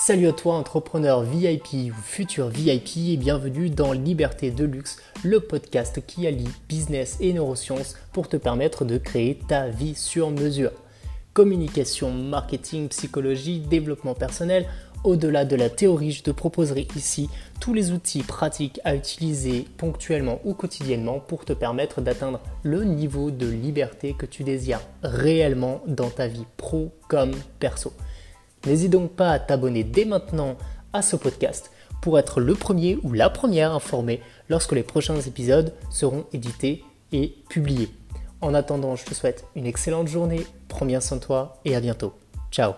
Salut à toi entrepreneur VIP ou futur VIP et bienvenue dans Liberté de Luxe, le podcast qui allie business et neurosciences pour te permettre de créer ta vie sur mesure. Communication, marketing, psychologie, développement personnel, au-delà de la théorie, je te proposerai ici tous les outils pratiques à utiliser ponctuellement ou quotidiennement pour te permettre d'atteindre le niveau de liberté que tu désires réellement dans ta vie pro comme perso. N'hésite donc pas à t'abonner dès maintenant à ce podcast pour être le premier ou la première informée lorsque les prochains épisodes seront édités et publiés. En attendant, je te souhaite une excellente journée, prends bien soin de toi et à bientôt. Ciao